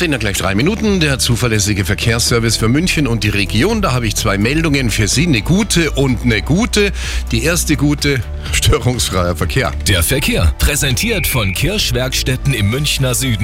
10 gleich drei Minuten. Der zuverlässige Verkehrsservice für München und die Region. Da habe ich zwei Meldungen für Sie. Eine gute und eine gute. Die erste gute, störungsfreier Verkehr. Der Verkehr, präsentiert von Kirschwerkstätten im Münchner Süden.